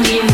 still.